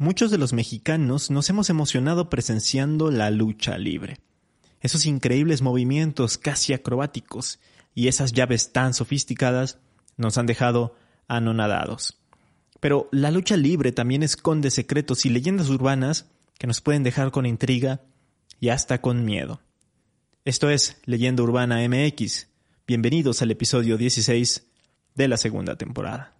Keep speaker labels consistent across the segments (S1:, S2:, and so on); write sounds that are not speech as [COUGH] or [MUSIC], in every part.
S1: Muchos de los mexicanos nos hemos emocionado presenciando la lucha libre. Esos increíbles movimientos casi acrobáticos y esas llaves tan sofisticadas nos han dejado anonadados. Pero la lucha libre también esconde secretos y leyendas urbanas que nos pueden dejar con intriga y hasta con miedo. Esto es Leyenda Urbana MX. Bienvenidos al episodio 16 de la segunda temporada.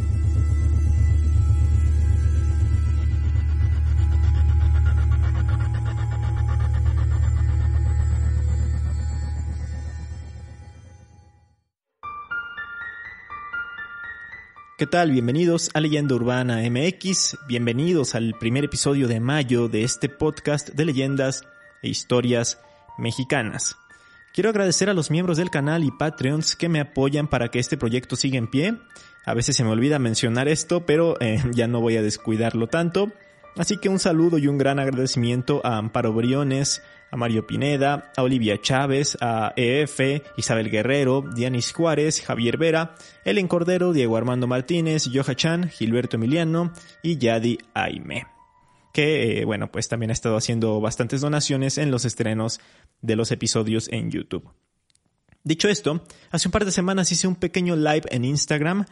S1: ¿Qué tal? Bienvenidos a Leyenda Urbana MX, bienvenidos al primer episodio de mayo de este podcast de leyendas e historias mexicanas. Quiero agradecer a los miembros del canal y Patreons que me apoyan para que este proyecto siga en pie. A veces se me olvida mencionar esto, pero eh, [LAUGHS] ya no voy a descuidarlo tanto. Así que un saludo y un gran agradecimiento a Amparo Briones, a Mario Pineda, a Olivia Chávez, a EF, Isabel Guerrero, Dianis Juárez, Javier Vera, Ellen Cordero, Diego Armando Martínez, Joja Chan, Gilberto Emiliano y Yadi Aime. Que, eh, bueno, pues también ha estado haciendo bastantes donaciones en los estrenos de los episodios en YouTube. Dicho esto, hace un par de semanas hice un pequeño live en Instagram.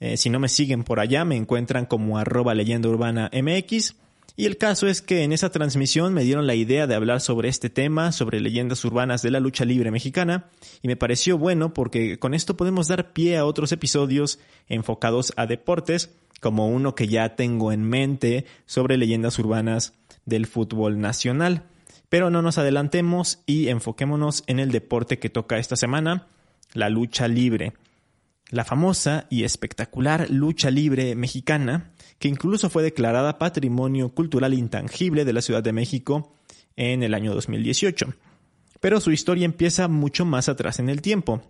S1: Eh, si no me siguen por allá, me encuentran como arroba leyenda urbana MX y el caso es que en esa transmisión me dieron la idea de hablar sobre este tema, sobre leyendas urbanas de la lucha libre mexicana, y me pareció bueno porque con esto podemos dar pie a otros episodios enfocados a deportes, como uno que ya tengo en mente sobre leyendas urbanas del fútbol nacional. Pero no nos adelantemos y enfoquémonos en el deporte que toca esta semana, la lucha libre. La famosa y espectacular lucha libre mexicana que incluso fue declarada Patrimonio Cultural Intangible de la Ciudad de México en el año 2018. Pero su historia empieza mucho más atrás en el tiempo.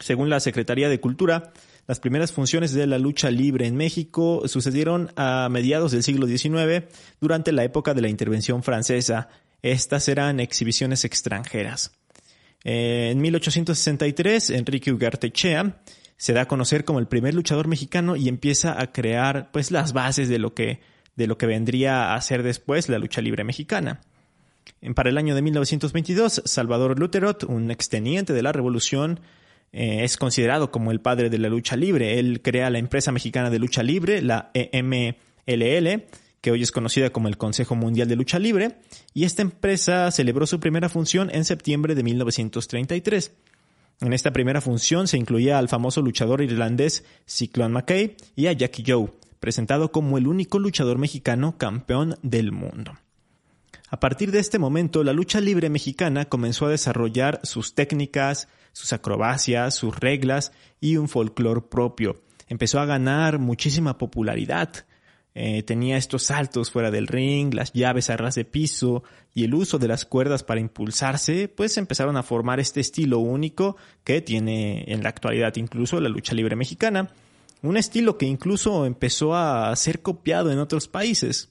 S1: Según la Secretaría de Cultura, las primeras funciones de la lucha libre en México sucedieron a mediados del siglo XIX durante la época de la intervención francesa. Estas eran exhibiciones extranjeras. En 1863, Enrique Ugartechea se da a conocer como el primer luchador mexicano y empieza a crear pues las bases de lo que de lo que vendría a ser después la lucha libre mexicana. Para el año de 1922, Salvador Luterot, un exteniente de la Revolución, eh, es considerado como el padre de la lucha libre. Él crea la empresa mexicana de lucha libre, la EMLL, que hoy es conocida como el Consejo Mundial de Lucha Libre, y esta empresa celebró su primera función en septiembre de 1933. En esta primera función se incluía al famoso luchador irlandés Cyclone McKay y a Jackie Joe, presentado como el único luchador mexicano campeón del mundo. A partir de este momento, la lucha libre mexicana comenzó a desarrollar sus técnicas, sus acrobacias, sus reglas y un folclore propio. Empezó a ganar muchísima popularidad. Eh, tenía estos saltos fuera del ring, las llaves a ras de piso y el uso de las cuerdas para impulsarse, pues empezaron a formar este estilo único que tiene en la actualidad incluso la lucha libre mexicana. Un estilo que incluso empezó a ser copiado en otros países.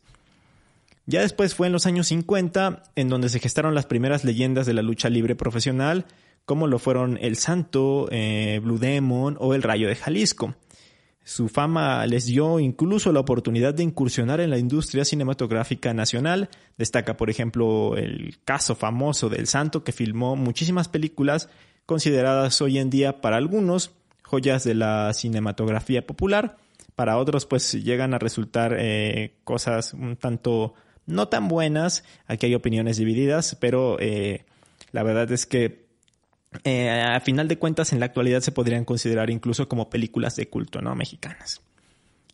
S1: Ya después fue en los años 50 en donde se gestaron las primeras leyendas de la lucha libre profesional, como lo fueron El Santo, eh, Blue Demon o El Rayo de Jalisco. Su fama les dio incluso la oportunidad de incursionar en la industria cinematográfica nacional. Destaca, por ejemplo, el caso famoso del Santo, que filmó muchísimas películas consideradas hoy en día para algunos joyas de la cinematografía popular. Para otros, pues llegan a resultar eh, cosas un tanto no tan buenas. Aquí hay opiniones divididas, pero eh, la verdad es que eh, a final de cuentas en la actualidad se podrían considerar incluso como películas de culto, ¿no? Mexicanas.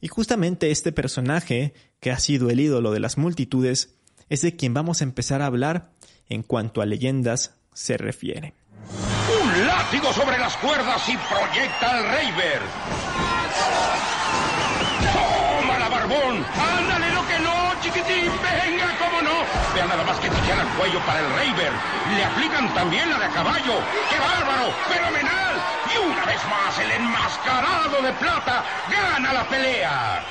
S1: Y justamente este personaje, que ha sido el ídolo de las multitudes, es de quien vamos a empezar a hablar en cuanto a leyendas se refiere.
S2: Un látigo sobre las cuerdas y proyecta al Rayber. ¡Toma barbón! ¡Ándale lo que no, chiquitín! ¡Venga, cómo no! Vean nada más que tirar al cuello para el Rayber. Le aplican también la de caballo. ¡Qué bárbaro! ¡Fenomenal! Y una vez más el enmascarado de plata gana la pelea.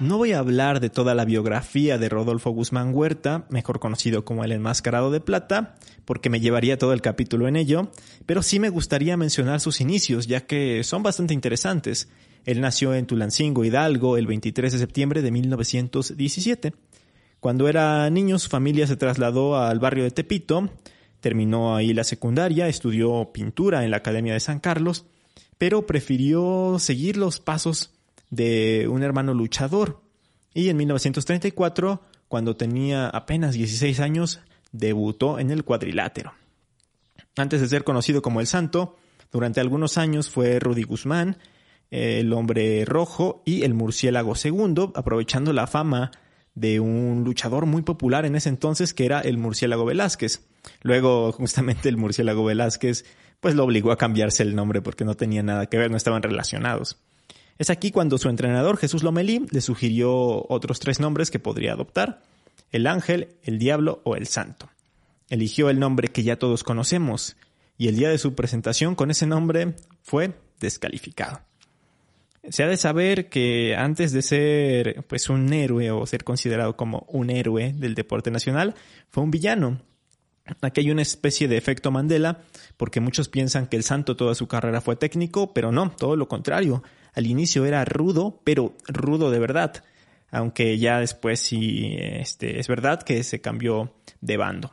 S1: No voy a hablar de toda la biografía de Rodolfo Guzmán Huerta, mejor conocido como el enmascarado de plata, porque me llevaría todo el capítulo en ello, pero sí me gustaría mencionar sus inicios, ya que son bastante interesantes. Él nació en Tulancingo, Hidalgo, el 23 de septiembre de 1917. Cuando era niño, su familia se trasladó al barrio de Tepito, terminó ahí la secundaria, estudió pintura en la Academia de San Carlos, pero prefirió seguir los pasos de un hermano luchador. Y en 1934, cuando tenía apenas 16 años, debutó en el cuadrilátero. Antes de ser conocido como el Santo, durante algunos años fue Rudy Guzmán, el hombre rojo y el murciélago segundo, aprovechando la fama de un luchador muy popular en ese entonces que era el murciélago Velázquez. Luego, [LAUGHS] justamente el murciélago Velázquez, pues lo obligó a cambiarse el nombre porque no tenía nada que ver, no estaban relacionados. Es aquí cuando su entrenador Jesús Lomelí le sugirió otros tres nombres que podría adoptar, el ángel, el diablo o el santo. Eligió el nombre que ya todos conocemos, y el día de su presentación con ese nombre fue descalificado. Se ha de saber que antes de ser pues un héroe o ser considerado como un héroe del deporte nacional, fue un villano. Aquí hay una especie de efecto Mandela, porque muchos piensan que el santo toda su carrera fue técnico, pero no, todo lo contrario. Al inicio era rudo, pero rudo de verdad, aunque ya después sí este, es verdad que se cambió de bando.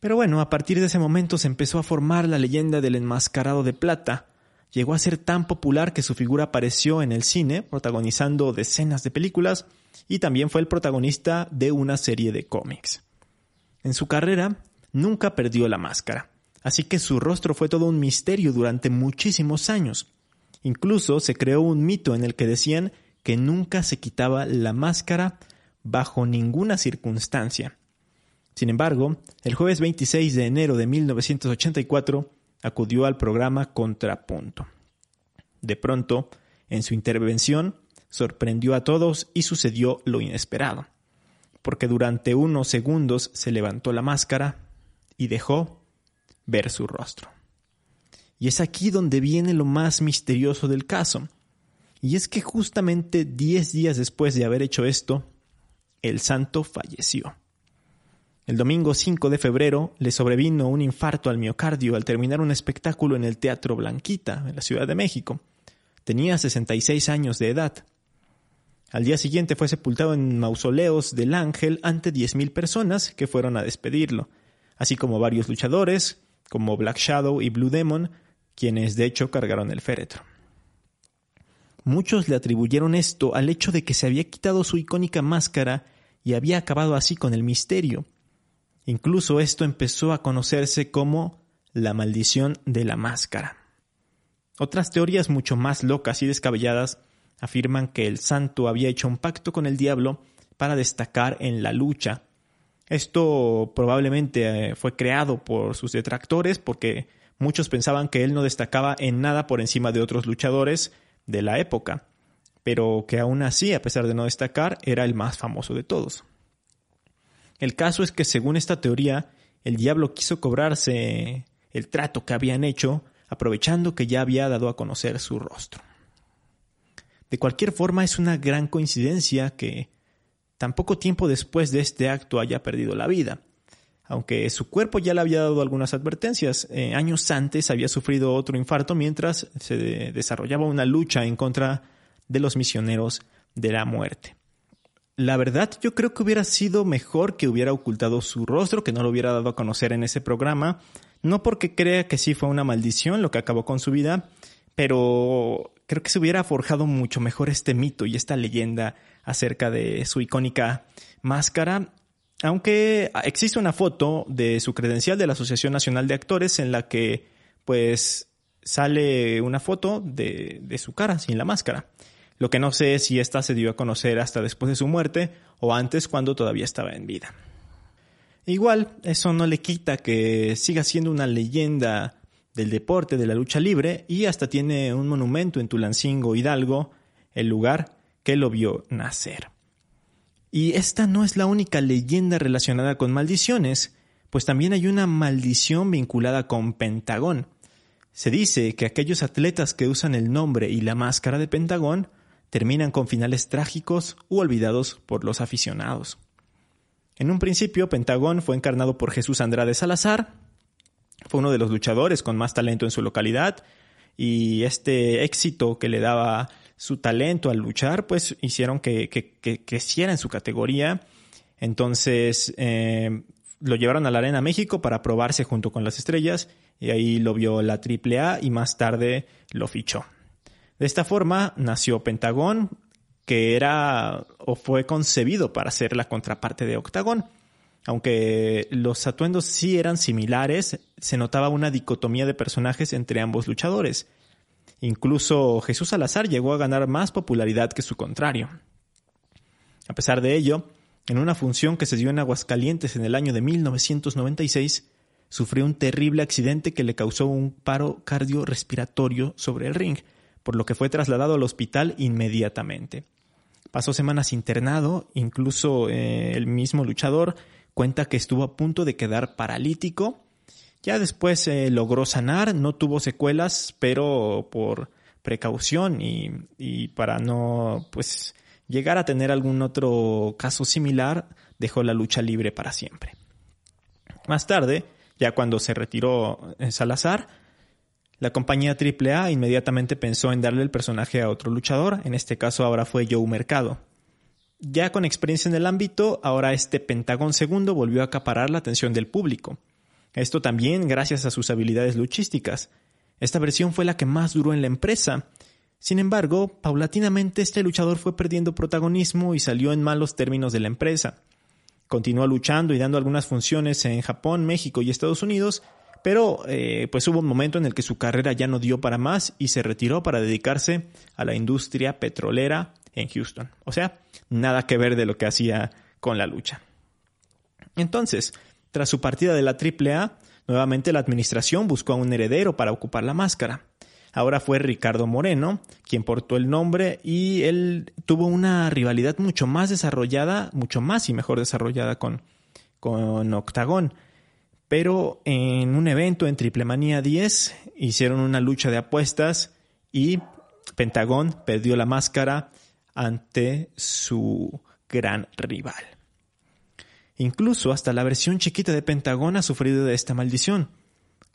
S1: Pero bueno, a partir de ese momento se empezó a formar la leyenda del enmascarado de plata. Llegó a ser tan popular que su figura apareció en el cine, protagonizando decenas de películas, y también fue el protagonista de una serie de cómics. En su carrera nunca perdió la máscara, así que su rostro fue todo un misterio durante muchísimos años. Incluso se creó un mito en el que decían que nunca se quitaba la máscara bajo ninguna circunstancia. Sin embargo, el jueves 26 de enero de 1984 acudió al programa Contrapunto. De pronto, en su intervención, sorprendió a todos y sucedió lo inesperado, porque durante unos segundos se levantó la máscara y dejó ver su rostro. Y es aquí donde viene lo más misterioso del caso. Y es que justamente diez días después de haber hecho esto, el santo falleció. El domingo 5 de febrero le sobrevino un infarto al miocardio al terminar un espectáculo en el Teatro Blanquita, en la Ciudad de México. Tenía 66 años de edad. Al día siguiente fue sepultado en mausoleos del Ángel ante 10.000 personas que fueron a despedirlo, así como varios luchadores, como Black Shadow y Blue Demon, quienes de hecho cargaron el féretro. Muchos le atribuyeron esto al hecho de que se había quitado su icónica máscara y había acabado así con el misterio. Incluso esto empezó a conocerse como la maldición de la máscara. Otras teorías mucho más locas y descabelladas afirman que el santo había hecho un pacto con el diablo para destacar en la lucha. Esto probablemente eh, fue creado por sus detractores porque Muchos pensaban que él no destacaba en nada por encima de otros luchadores de la época, pero que aún así, a pesar de no destacar, era el más famoso de todos. El caso es que según esta teoría, el diablo quiso cobrarse el trato que habían hecho, aprovechando que ya había dado a conocer su rostro. De cualquier forma, es una gran coincidencia que tan poco tiempo después de este acto haya perdido la vida aunque su cuerpo ya le había dado algunas advertencias. Eh, años antes había sufrido otro infarto mientras se desarrollaba una lucha en contra de los misioneros de la muerte. La verdad, yo creo que hubiera sido mejor que hubiera ocultado su rostro, que no lo hubiera dado a conocer en ese programa, no porque crea que sí fue una maldición lo que acabó con su vida, pero creo que se hubiera forjado mucho mejor este mito y esta leyenda acerca de su icónica máscara aunque existe una foto de su credencial de la Asociación Nacional de Actores en la que pues sale una foto de, de su cara sin la máscara. Lo que no sé es si esta se dio a conocer hasta después de su muerte o antes cuando todavía estaba en vida. Igual, eso no le quita que siga siendo una leyenda del deporte, de la lucha libre, y hasta tiene un monumento en Tulancingo, Hidalgo, el lugar que lo vio nacer. Y esta no es la única leyenda relacionada con maldiciones, pues también hay una maldición vinculada con Pentagón. Se dice que aquellos atletas que usan el nombre y la máscara de Pentagón terminan con finales trágicos u olvidados por los aficionados. En un principio, Pentagón fue encarnado por Jesús Andrade Salazar, fue uno de los luchadores con más talento en su localidad y este éxito que le daba su talento al luchar, pues hicieron que, creciera en su categoría. Entonces eh, lo llevaron a la Arena México para probarse junto con las estrellas y ahí lo vio la AAA y más tarde lo fichó. De esta forma nació Pentagón, que era o fue concebido para ser la contraparte de Octagón. Aunque los atuendos sí eran similares, se notaba una dicotomía de personajes entre ambos luchadores. Incluso Jesús Salazar llegó a ganar más popularidad que su contrario. A pesar de ello, en una función que se dio en Aguascalientes en el año de 1996, sufrió un terrible accidente que le causó un paro cardiorrespiratorio sobre el ring, por lo que fue trasladado al hospital inmediatamente. Pasó semanas internado, incluso eh, el mismo luchador cuenta que estuvo a punto de quedar paralítico ya después eh, logró sanar, no tuvo secuelas, pero por precaución y, para no pues llegar a tener algún otro caso similar, dejó la lucha libre para siempre. Más tarde, ya cuando se retiró en Salazar, la compañía AAA inmediatamente pensó en darle el personaje a otro luchador, en este caso ahora fue Joe Mercado. Ya con experiencia en el ámbito, ahora este Pentagón II volvió a acaparar la atención del público. Esto también gracias a sus habilidades luchísticas. Esta versión fue la que más duró en la empresa. Sin embargo, paulatinamente este luchador fue perdiendo protagonismo y salió en malos términos de la empresa. Continuó luchando y dando algunas funciones en Japón, México y Estados Unidos, pero eh, pues hubo un momento en el que su carrera ya no dio para más y se retiró para dedicarse a la industria petrolera en Houston. O sea, nada que ver de lo que hacía con la lucha. Entonces, tras su partida de la AAA, nuevamente la administración buscó a un heredero para ocupar la máscara. Ahora fue Ricardo Moreno quien portó el nombre y él tuvo una rivalidad mucho más desarrollada, mucho más y mejor desarrollada con, con Octagón. Pero en un evento en Triple Manía 10 hicieron una lucha de apuestas y Pentagón perdió la máscara ante su gran rival. Incluso hasta la versión chiquita de Pentagón ha sufrido de esta maldición.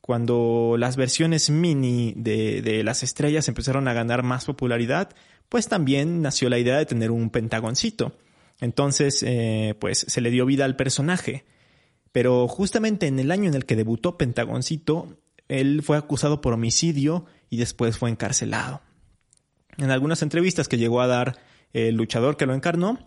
S1: Cuando las versiones mini de, las estrellas empezaron a ganar más popularidad, pues también nació la idea de tener un pentagoncito. Entonces, eh, pues se le dio vida al personaje. Pero justamente en el año en el que debutó Pentagoncito, él fue acusado por homicidio y después fue encarcelado. En algunas entrevistas que llegó a dar el luchador que lo encarnó,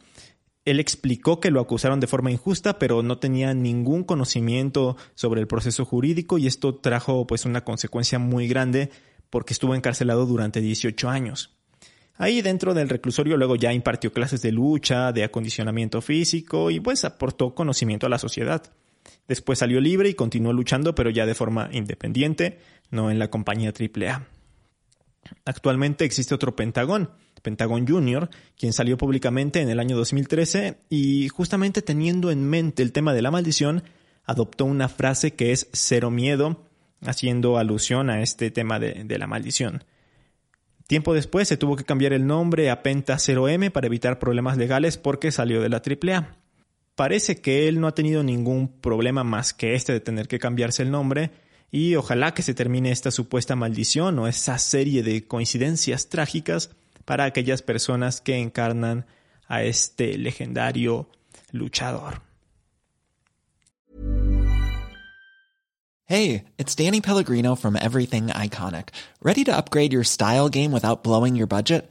S1: él explicó que lo acusaron de forma injusta, pero no tenía ningún conocimiento sobre el proceso jurídico y esto trajo pues una consecuencia muy grande porque estuvo encarcelado durante 18 años. Ahí dentro del reclusorio luego ya impartió clases de lucha, de acondicionamiento físico y pues aportó conocimiento a la sociedad. Después salió libre y continuó luchando, pero ya de forma independiente, no en la compañía AAA. Actualmente existe otro Pentagón, Pentagón Jr., quien salió públicamente en el año 2013 y justamente teniendo en mente el tema de la maldición, adoptó una frase que es cero miedo, haciendo alusión a este tema de, la maldición. Tiempo después se tuvo que cambiar el nombre a Penta 0M para evitar problemas legales porque salió de la AAA. Parece que él no ha tenido ningún problema más que este de tener que cambiarse el nombre y ojalá que se termine esta supuesta maldición o esa serie de coincidencias trágicas para aquellas personas que encarnan a este legendario luchador.
S3: Hey, it's Danny Pellegrino from Everything Iconic. Ready to upgrade your style game without blowing your budget?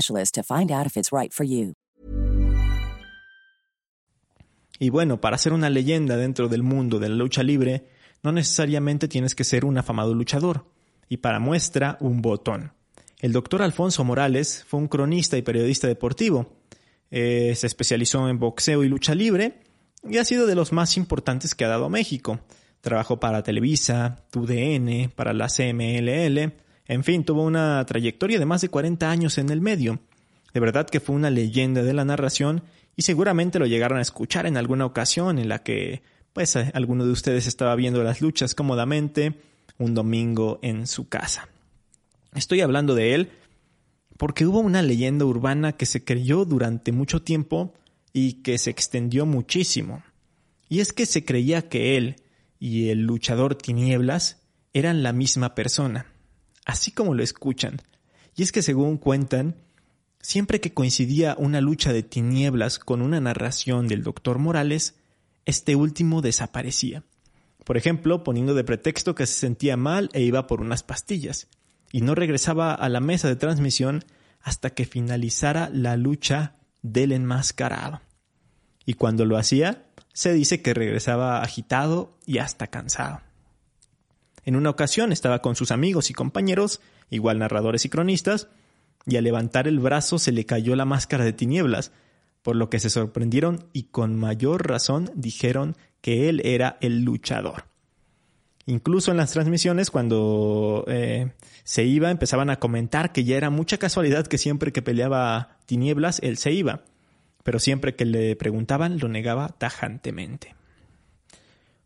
S1: Y bueno, para ser una leyenda dentro del mundo de la lucha libre, no necesariamente tienes que ser un afamado luchador. Y para muestra, un botón. El doctor Alfonso Morales fue un cronista y periodista deportivo. Eh, se especializó en boxeo y lucha libre y ha sido de los más importantes que ha dado México. Trabajó para Televisa, TUDN, para la CMLL, en fin, tuvo una trayectoria de más de 40 años en el medio. De verdad que fue una leyenda de la narración y seguramente lo llegaron a escuchar en alguna ocasión en la que, pues, alguno de ustedes estaba viendo las luchas cómodamente un domingo en su casa. Estoy hablando de él porque hubo una leyenda urbana que se creyó durante mucho tiempo y que se extendió muchísimo. Y es que se creía que él y el luchador Tinieblas eran la misma persona, así como lo escuchan. Y es que según cuentan, siempre que coincidía una lucha de Tinieblas con una narración del doctor Morales, este último desaparecía. Por ejemplo, poniendo de pretexto que se sentía mal e iba por unas pastillas, y no regresaba a la mesa de transmisión hasta que finalizara la lucha del enmascarado. Y cuando lo hacía, se dice que regresaba agitado y hasta cansado. En una ocasión estaba con sus amigos y compañeros, igual narradores y cronistas, y al levantar el brazo se le cayó la máscara de tinieblas, por lo que se sorprendieron y con mayor razón dijeron que él era el luchador. Incluso en las transmisiones, cuando eh, se iba, empezaban a comentar que ya era mucha casualidad que siempre que peleaba tinieblas, él se iba, pero siempre que le preguntaban lo negaba tajantemente.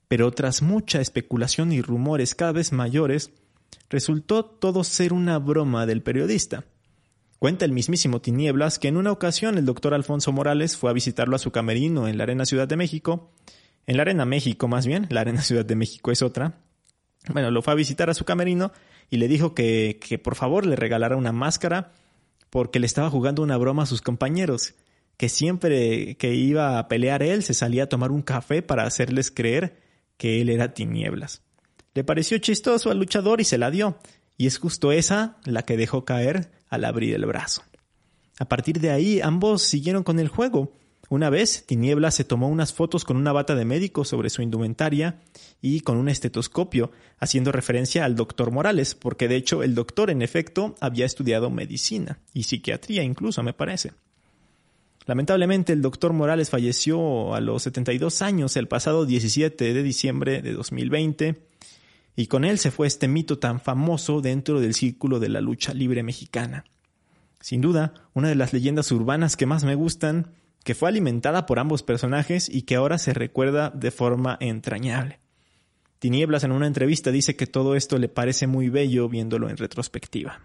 S1: Pero tras mucha especulación y rumores cada vez mayores, resultó todo ser una broma del periodista. Cuenta el mismísimo Tinieblas que en una ocasión el doctor Alfonso Morales fue a visitarlo a su camerino en la Arena Ciudad de México, en la Arena México más bien, la Arena [LAUGHS] Ciudad de México es otra. Bueno, lo fue a visitar a su camerino y le dijo que, que por favor le regalara una máscara porque le estaba jugando una broma a sus compañeros, que siempre que iba a pelear él se salía a tomar un café para hacerles creer que él era tinieblas. Le pareció chistoso al luchador y se la dio, y es justo esa la que dejó caer al abrir el brazo. A partir de ahí ambos siguieron con el juego. Una vez, Tinieblas se tomó unas fotos con una bata de médico sobre su indumentaria y con un estetoscopio, haciendo referencia al doctor Morales, porque de hecho el doctor en efecto había estudiado medicina y psiquiatría incluso, me parece. Lamentablemente el doctor Morales falleció a los 72 años el pasado 17 de diciembre de 2020 y con él se fue este mito tan famoso dentro del círculo de la lucha libre mexicana. Sin duda, una de las leyendas urbanas que más me gustan, que fue alimentada por ambos personajes y que ahora se recuerda de forma entrañable. Tinieblas en una entrevista dice que todo esto le parece muy bello viéndolo en retrospectiva.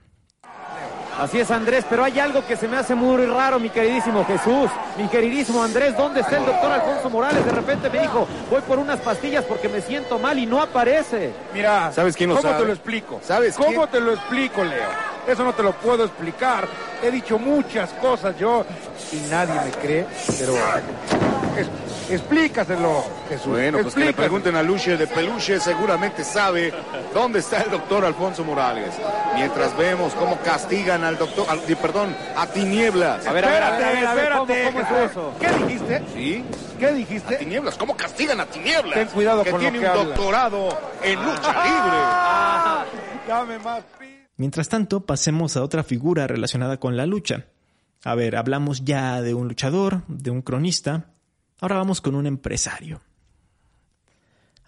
S4: Así es Andrés, pero hay algo que se me hace muy raro, mi queridísimo Jesús, mi queridísimo Andrés, ¿dónde está el doctor Alfonso Morales? De repente me dijo, voy por unas pastillas porque me siento mal y no aparece.
S2: Mira,
S5: ¿Sabes quién lo
S2: ¿cómo
S5: sabe?
S2: te lo explico?
S5: ¿Sabes
S2: ¿Cómo
S5: quién?
S2: te lo explico, Leo? Eso no te lo puedo explicar. He dicho muchas cosas yo y nadie me cree, pero explícaselo, Jesús.
S5: Bueno, pues que le
S2: explícaselo.
S5: pregunten a Luche de Peluche, seguramente sabe dónde está el doctor Alfonso Morales. Mientras vemos cómo castigan al doctor, al- perdón, a Tinieblas.
S4: A ver, a ver, a ver, a ver, a ver, ¿cómo-
S2: Espérate,
S4: cómo es?
S2: ¿Qué dijiste?
S5: ¿Sí?
S2: ¿Qué dijiste?
S5: Tinieblas, ¿cómo castigan a Tinieblas?
S2: Ten cuidado
S5: que
S2: con lo
S5: tiene
S2: que
S5: un doctorado en lucha libre.
S2: Dame más
S1: Mientras tanto, pasemos a otra figura relacionada con la lucha. A ver, hablamos ya de un luchador, de un cronista, ahora vamos con un empresario.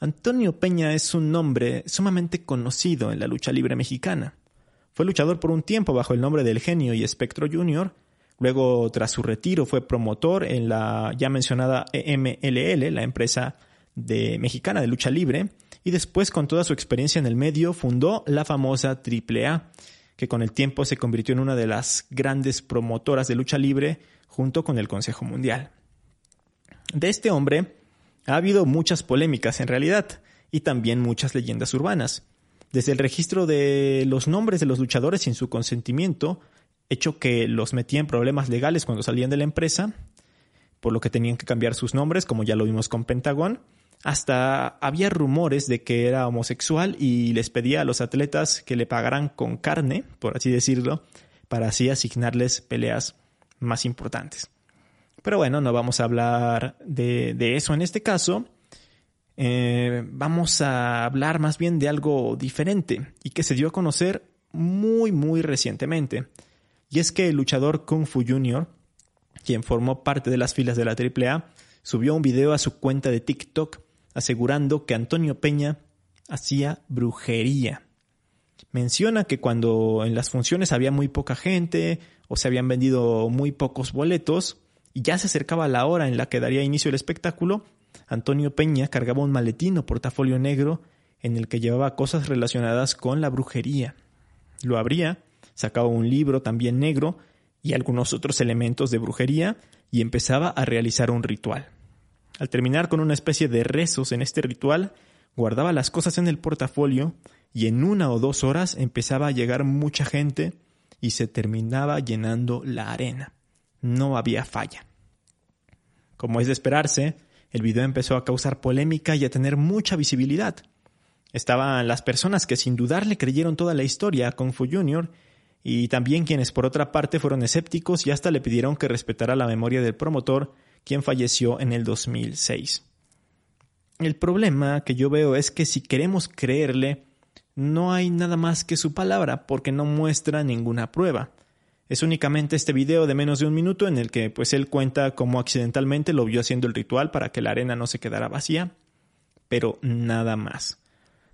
S1: Antonio Peña es un nombre sumamente conocido en la lucha libre mexicana. Fue luchador por un tiempo bajo el nombre del Genio y Espectro Jr., Luego, tras su retiro, fue promotor en la ya mencionada EMLL, la empresa de, mexicana de lucha libre, y después, con toda su experiencia en el medio, fundó la famosa AAA, que con el tiempo se convirtió en una de las grandes promotoras de lucha libre junto con el Consejo Mundial. De este hombre ha habido muchas polémicas en realidad, y también muchas leyendas urbanas. Desde el registro de los nombres de los luchadores sin su consentimiento, hecho que los metía en problemas legales cuando salían de la empresa, por lo que tenían que cambiar sus nombres, como ya lo vimos con Pentagón. Hasta había rumores de que era homosexual y les pedía a los atletas que le pagaran con carne, por así decirlo, para así asignarles peleas más importantes. Pero bueno, no vamos a hablar de, eso en este caso. Eh, vamos a hablar más bien de algo diferente y que se dio a conocer muy, muy recientemente. Y es que el luchador Kung Fu Jr., quien formó parte de las filas de la AAA, subió un video a su cuenta de TikTok asegurando que Antonio Peña hacía brujería. Menciona que cuando en las funciones había muy poca gente o se habían vendido muy pocos boletos y ya se acercaba la hora en la que daría inicio el espectáculo, Antonio Peña cargaba un maletín o portafolio negro en el que llevaba cosas relacionadas con la brujería. Lo abría sacaba un libro también negro y algunos otros elementos de brujería y empezaba a realizar un ritual. Al terminar con una especie de rezos en este ritual, guardaba las cosas en el portafolio y en una o dos horas empezaba a llegar mucha gente y se terminaba llenando la arena. No había falla. Como es de esperarse, el video empezó a causar polémica y a tener mucha visibilidad. Estaban las personas que sin dudar le creyeron toda la historia a Kung Fu Jr y también quienes por otra parte fueron escépticos y hasta le pidieron que respetara la memoria del promotor, quien falleció en el 2006. El problema que yo veo es que si queremos creerle, no hay nada más que su palabra porque no muestra ninguna prueba. Es únicamente este video de menos de un minuto en el que pues él cuenta cómo accidentalmente lo vio haciendo el ritual para que la arena no se quedara vacía, pero nada más.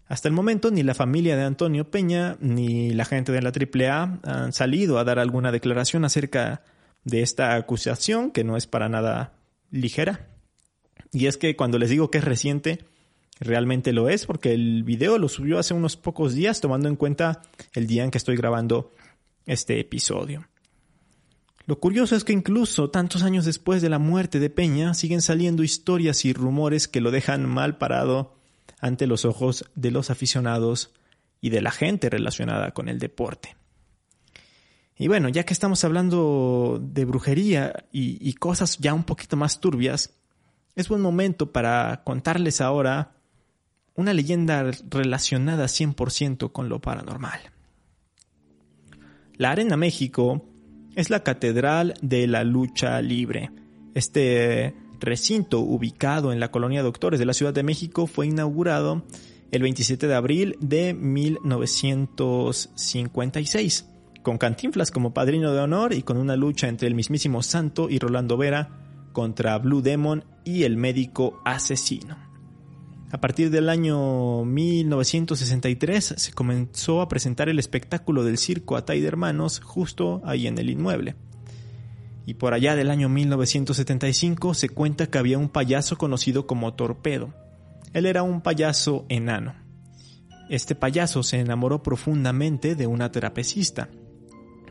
S1: Hasta el momento ni la familia de Antonio Peña ni la gente de la AAA han salido a dar alguna declaración acerca de esta acusación que no es para nada ligera. Y es que cuando les digo que es reciente, realmente lo es porque el video lo subió hace unos pocos días tomando en cuenta el día en que estoy grabando este episodio. Lo curioso es que incluso tantos años después de la muerte de Peña siguen saliendo historias y rumores que lo dejan mal parado ante los ojos de los aficionados y de la gente relacionada con el deporte. Y bueno, ya que estamos hablando de brujería y, cosas ya un poquito más turbias, es buen momento para contarles ahora una leyenda relacionada 100% con lo paranormal. La Arena México es la catedral de la lucha libre. Este recinto ubicado en la colonia Doctores de la Ciudad de México fue inaugurado el 27 de abril de 1956, con Cantinflas como padrino de honor y con una lucha entre el mismísimo Santo y Rolando Vera contra Blue Demon y el médico asesino. A partir del año 1963 se comenzó a presentar el espectáculo del circo Atay de Hermanos justo ahí en el inmueble y por allá del año 1975 se cuenta que había un payaso conocido como Torpedo. Él era un payaso enano. Este payaso se enamoró profundamente de una terapecista.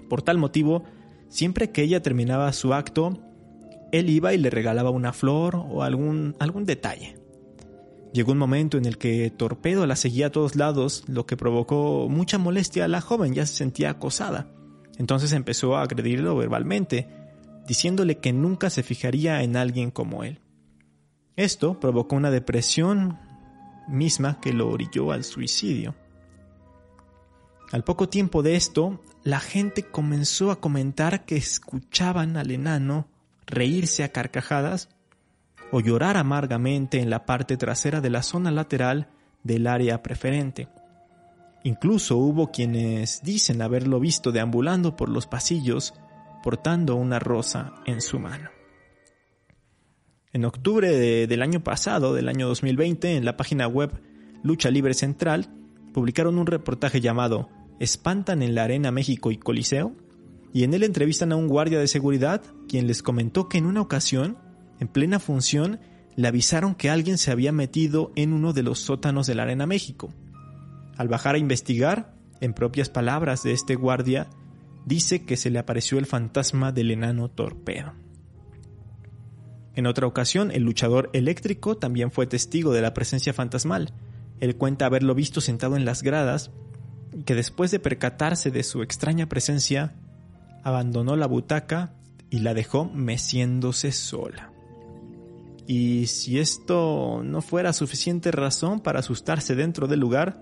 S1: Por tal motivo, siempre que ella terminaba su acto, él iba y le regalaba una flor o algún, algún detalle. Llegó un momento en el que Torpedo la seguía a todos lados, lo que provocó mucha molestia a la joven, ya se sentía acosada. Entonces empezó a agredirlo verbalmente, diciéndole que nunca se fijaría en alguien como él. Esto provocó una depresión misma que lo orilló al suicidio. Al poco tiempo de esto, la gente comenzó a comentar que escuchaban al enano reírse a carcajadas o llorar amargamente en la parte trasera de la zona lateral del área preferente. Incluso hubo quienes dicen haberlo visto deambulando por los pasillos portando una rosa en su mano. En octubre del año pasado, del año 2020, en la página web Lucha Libre Central, publicaron un reportaje llamado Espantan en la Arena México y Coliseo, y en él entrevistan a un guardia de seguridad quien les comentó que en una ocasión, en plena función, le avisaron que alguien se había metido en uno de los sótanos de la Arena México. Al bajar a investigar, en propias palabras de este guardia, dice que se le apareció el fantasma del enano torpedo. En otra ocasión, el luchador eléctrico también fue testigo de la presencia fantasmal. Él cuenta haberlo visto sentado en las gradas y que después de percatarse de su extraña presencia, abandonó la butaca y la dejó meciéndose sola. Y si esto no fuera suficiente razón para asustarse dentro del lugar,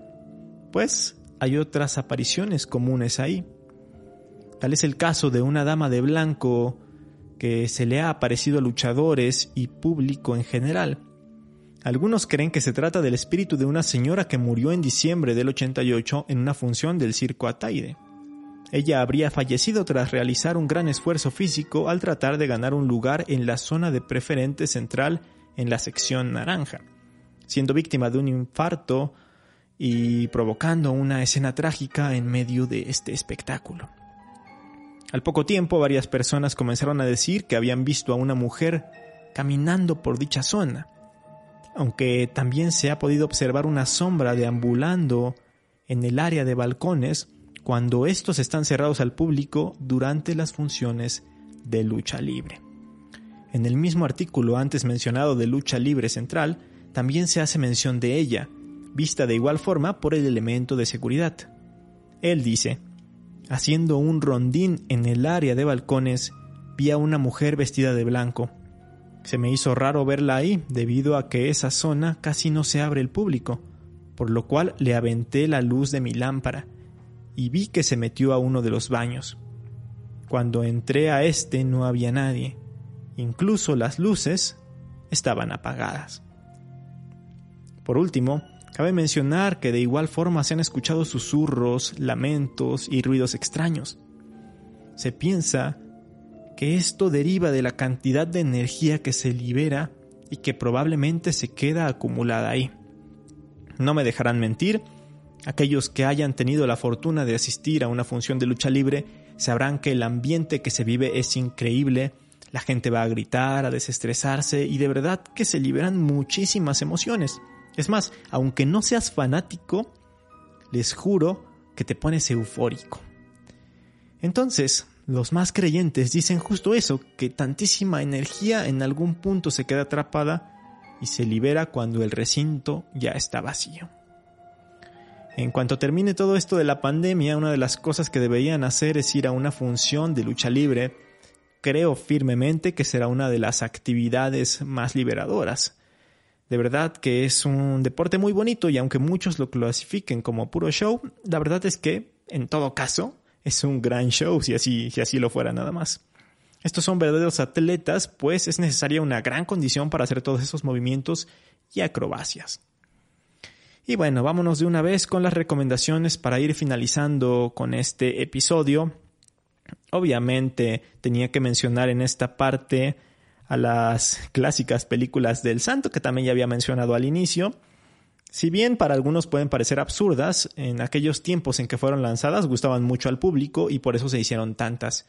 S1: pues hay otras apariciones comunes ahí. Tal es el caso de una dama de blanco que se le ha aparecido a luchadores y público en general. Algunos creen que se trata del espíritu de una señora que murió en diciembre del 88 en una función del circo Ataide. Ella habría fallecido tras realizar un gran esfuerzo físico al tratar de ganar un lugar en la zona de preferente central en la sección naranja, siendo víctima de un infarto y provocando una escena trágica en medio de este espectáculo. Al poco tiempo varias personas comenzaron a decir que habían visto a una mujer caminando por dicha zona, aunque también se ha podido observar una sombra deambulando en el área de balcones cuando estos están cerrados al público durante las funciones de lucha libre. En el mismo artículo antes mencionado de lucha libre central, también se hace mención de ella, vista de igual forma por el elemento de seguridad. Él dice, haciendo un rondín en el área de balcones, vi a una mujer vestida de blanco. Se me hizo raro verla ahí debido a que esa zona casi no se abre al público, por lo cual le aventé la luz de mi lámpara y vi que se metió a uno de los baños. Cuando entré a este no había nadie, incluso las luces estaban apagadas. Por último, Cabe mencionar que de igual forma se han escuchado susurros, lamentos y ruidos extraños. Se piensa que esto deriva de la cantidad de energía que se libera y que probablemente se queda acumulada ahí. No me dejarán mentir, aquellos que hayan tenido la fortuna de asistir a una función de lucha libre sabrán que el ambiente que se vive es increíble, la gente va a gritar, a desestresarse y de verdad que se liberan muchísimas emociones. Es más, aunque no seas fanático, les juro que te pones eufórico. Entonces, los más creyentes dicen justo eso, que tantísima energía en algún punto se queda atrapada y se libera cuando el recinto ya está vacío. En cuanto termine todo esto de la pandemia, una de las cosas que deberían hacer es ir a una función de lucha libre. Creo firmemente que será una de las actividades más liberadoras. De verdad que es un deporte muy bonito y aunque muchos lo clasifiquen como puro show, la verdad es que, en todo caso, es un gran show si así, si así lo fuera nada más. Estos son verdaderos atletas, pues es necesaria una gran condición para hacer todos esos movimientos y acrobacias. Y bueno, vámonos de una vez con las recomendaciones para ir finalizando con este episodio. Obviamente tenía que mencionar en esta parte a las clásicas películas del santo que también ya había mencionado al inicio. Si bien para algunos pueden parecer absurdas, en aquellos tiempos en que fueron lanzadas gustaban mucho al público y por eso se hicieron tantas.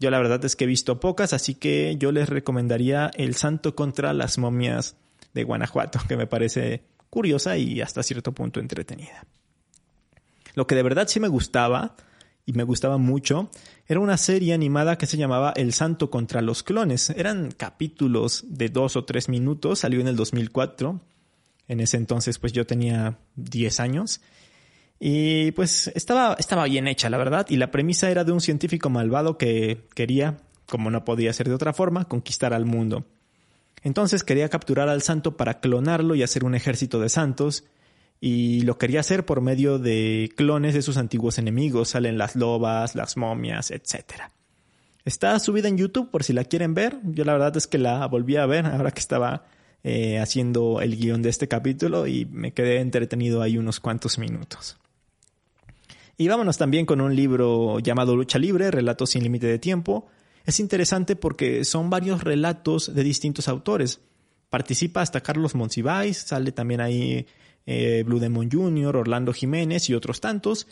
S1: Yo la verdad es que he visto pocas, así que yo les recomendaría El Santo contra las momias de Guanajuato, [LAUGHS] que me parece curiosa y hasta cierto punto entretenida. Lo que de verdad sí me gustaba y me gustaba mucho, era una serie animada que se llamaba El Santo contra los Clones. Eran capítulos de dos o tres minutos, salió en el 2004. En ese entonces pues yo tenía 10 años. Y pues estaba, estaba bien hecha, la verdad. Y la premisa era de un científico malvado que quería, como no podía ser de otra forma, conquistar al mundo. Entonces quería capturar al santo para clonarlo y hacer un ejército de santos y lo quería hacer por medio de clones de sus antiguos enemigos. Salen las lobas, las momias, etc. Está subida en YouTube por si la quieren ver. Yo la verdad es que la volví a ver ahora que estaba eh, haciendo el guion de este capítulo y me quedé entretenido ahí unos cuantos minutos. Y vámonos también con un libro llamado Lucha Libre, Relatos sin Límite de Tiempo. Es interesante porque son varios relatos de distintos autores. Participa hasta Carlos Monsiváis, sale también ahí eh, Blue Demon Jr., Orlando Jiménez y otros tantos.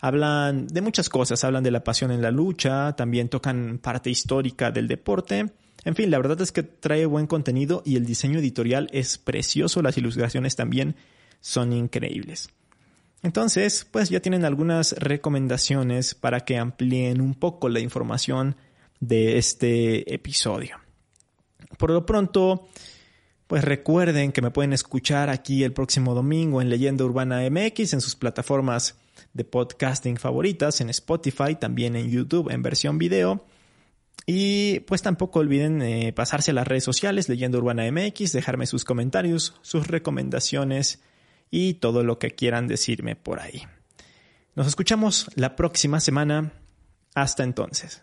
S1: Hablan de muchas cosas, hablan de la pasión en la lucha, también tocan parte histórica del deporte. En fin, la verdad es que trae buen contenido y el diseño editorial es precioso, las ilustraciones también son increíbles. Entonces, pues ya tienen algunas recomendaciones para que amplíen un poco la información de este episodio. Por lo pronto, pues recuerden que me pueden escuchar aquí el próximo domingo en Leyenda Urbana MX en sus plataformas de podcasting favoritas, en Spotify, también en YouTube en versión video. Y pues tampoco olviden eh, pasarse a las redes sociales Leyenda Urbana MX, dejarme sus comentarios, sus recomendaciones y todo lo que quieran decirme por ahí. Nos escuchamos la próxima semana. Hasta entonces.